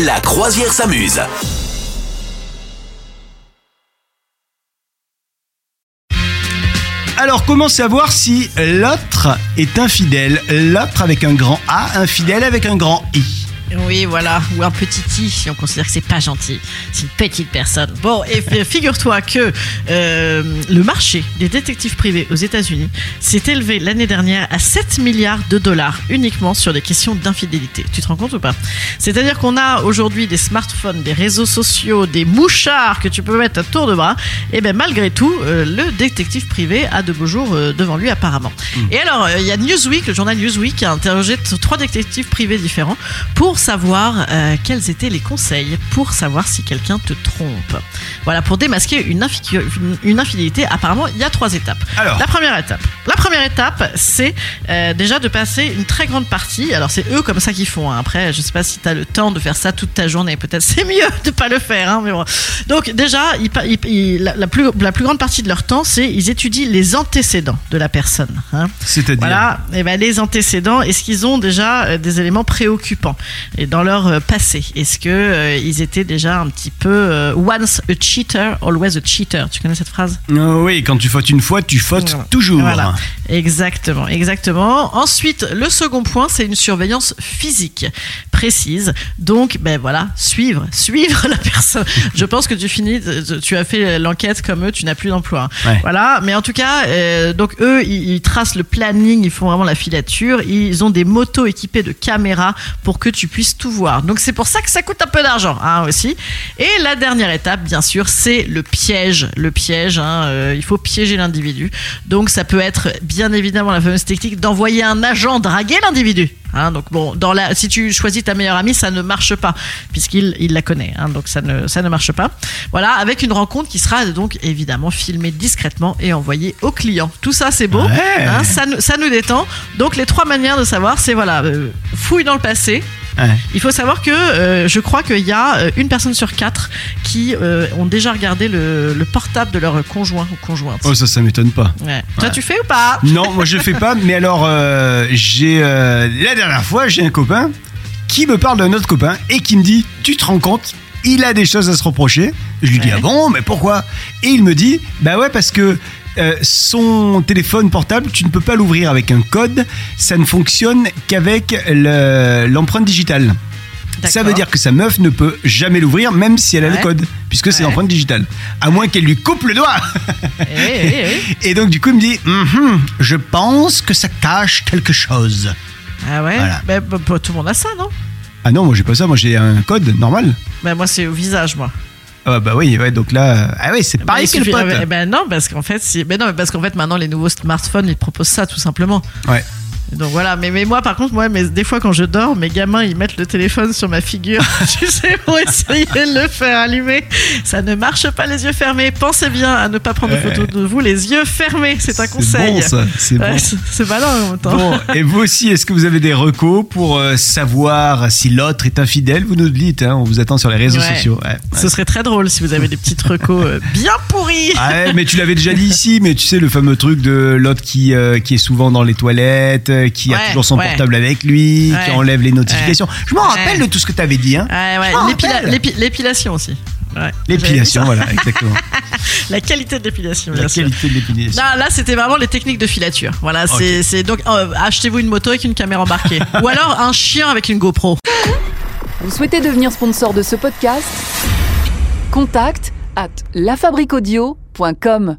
La croisière s'amuse. Alors, comment savoir si l'autre est infidèle? L'autre avec un grand A, infidèle avec un grand I. Oui, voilà, ou un petit i si on considère que c'est pas gentil. C'est une petite personne. Bon, et figure-toi que euh, le marché des détectives privés aux États-Unis s'est élevé l'année dernière à 7 milliards de dollars uniquement sur des questions d'infidélité. Tu te rends compte ou pas? C'est-à-dire qu'on a aujourd'hui des smartphones, des réseaux sociaux, des mouchards que tu peux mettre à tour de bras. Et bien malgré tout, euh, le détective privé a de beaux jours euh, devant lui apparemment. Et alors, il y a Newsweek, le journal Newsweek, qui a interrogé trois détectives privés différents pour savoir euh, quels étaient les conseils pour savoir si quelqu'un te trompe. Voilà, pour démasquer une, infi- une- une infidélité, apparemment, il y a trois étapes. Alors. La première étape. La première étape, c'est euh, déjà de passer une très grande partie. Alors, c'est eux comme ça qu'ils font. hein. Après, je sais pas si tu as le temps de faire ça toute ta journée. Peut-être c'est mieux de pas le faire. hein, mais bon. Donc, déjà, ils pa- ils- ils- la, la plus, la plus grande partie de leur temps, c'est ils étudient les antécédents de la personne. hein. C'est-à-dire Voilà, et ben les antécédents, est-ce qu'ils ont déjà euh, des éléments préoccupants? Et dans leur euh, passé Est-ce que euh, ils étaient déjà un petit peu euh, once a cheater, always a cheater? Tu connais cette phrase? Euh, Oui, quand tu fautes une fois, tu fautes Voilà. toujours. Voilà, exactement, exactement. Ensuite, le second point, c'est une surveillance physique précise. Donc, ben voilà, suivre, suivre la personne. Je pense que tu finis, tu as fait l'enquête comme eux, tu n'as plus d'emploi. Ouais. Voilà, mais en tout cas, euh, donc eux, ils, ils tracent le planning, ils font vraiment la filature. Ils ont des motos équipées de caméras pour que tu puisses tout voir. Donc c'est pour ça que ça coûte un peu d'argent, hein, aussi. Et la dernière étape, bien sûr, c'est le piège. Le piège, hein, euh, il faut piéger l'individu. Donc ça peut être bien évidemment la fameuse technique d'envoyer un agent draguer l'individu. Hein, donc bon, dans la, si tu choisis ta meilleure amie, ça ne marche pas puisqu'il il la connaît. Hein, donc ça ne, ça ne marche pas. Voilà, avec une rencontre qui sera donc évidemment filmée discrètement et envoyée au client. Tout ça, c'est beau. Ouais. Hein, ça, nous- ça nous détend. Donc les trois manières de savoir, c'est voilà, euh, fouille dans le passé. Ouais. Il faut savoir que euh, je crois qu'il y a euh, une personne sur quatre qui euh, ont déjà regardé le, le portable de leur conjoint ou conjointe. Oh, ça, ça m'étonne pas. Ouais. Toi, tu fais ou pas? Non, moi je fais pas, mais alors euh, j'ai la dernière fois j'ai un copain qui me parle d'un autre copain et qui me dit tu te rends compte il a des choses à se reprocher? Je lui dis ah bon mais pourquoi? Et il me dit bah ouais parce que euh, son téléphone portable tu ne peux pas l'ouvrir avec un code, ça ne fonctionne qu'avec le- l'empreinte digitale. Ça veut dire que sa meuf ne peut jamais l'ouvrir, même si elle a le code, puisque c'est l'empreinte digitale. À moins qu'elle lui coupe le doigt. Eh, eh, eh. Et donc, du coup, il me dit Mhm, Je pense que ça cache quelque chose. Ah ouais? Voilà. Ben, bah, bah, Tout le monde a ça, non? Ah non, moi, j'ai pas ça. Moi, j'ai un code normal. ben, Moi, c'est au visage, moi. Ah bah oui, ouais, donc là. Ah oui, c'est pareil Ben, que le pote. eh ben non, parce qu'en fait, c'est- ben non, mais parce qu'en fait, maintenant, les nouveaux smartphones, ils proposent ça, tout simplement. Ouais. Donc voilà, mais, mais moi par contre, moi, mais des fois quand je dors, mes gamins ils mettent le téléphone sur ma figure, tu sais, pour essayer de le faire allumer. Ça ne marche pas les yeux fermés. Pensez bien à ne pas prendre de Ouais. photos de vous les yeux fermés, c'est un conseil. bon, ça. C'est Ouais, bon. malin en même temps. Bon, et vous aussi, est-ce que vous avez des recos pour euh, savoir si l'autre est infidèle? Vous nous le dites, hein, on vous attend sur les réseaux Ouais. sociaux. Ce serait très drôle si vous avez des petites recos euh, bien pourries. Ah mais tu l'avais déjà dit ici, mais tu sais le fameux truc de l'autre qui euh, qui est souvent dans les toilettes, euh, qui a toujours son ouais. portable avec lui, qui enlève les notifications. Je m'en Ouais. rappelle de tout ce que tu avais dit. Hein. Ouais, ouais, Je m'en l'épila- rappelle. l'épi- L'épilation aussi. Ouais. L'épilation, voilà, exactement. La qualité de l'épilation, La bien sûr. qualité de l'épilation. Non, là, c'était vraiment les techniques de filature. Voilà, c'est donc euh, achetez-vous une moto avec une caméra embarquée, ou alors un chien avec une GoPro. Vous souhaitez devenir sponsor de ce podcast? Contact à lafabriquaudio.com.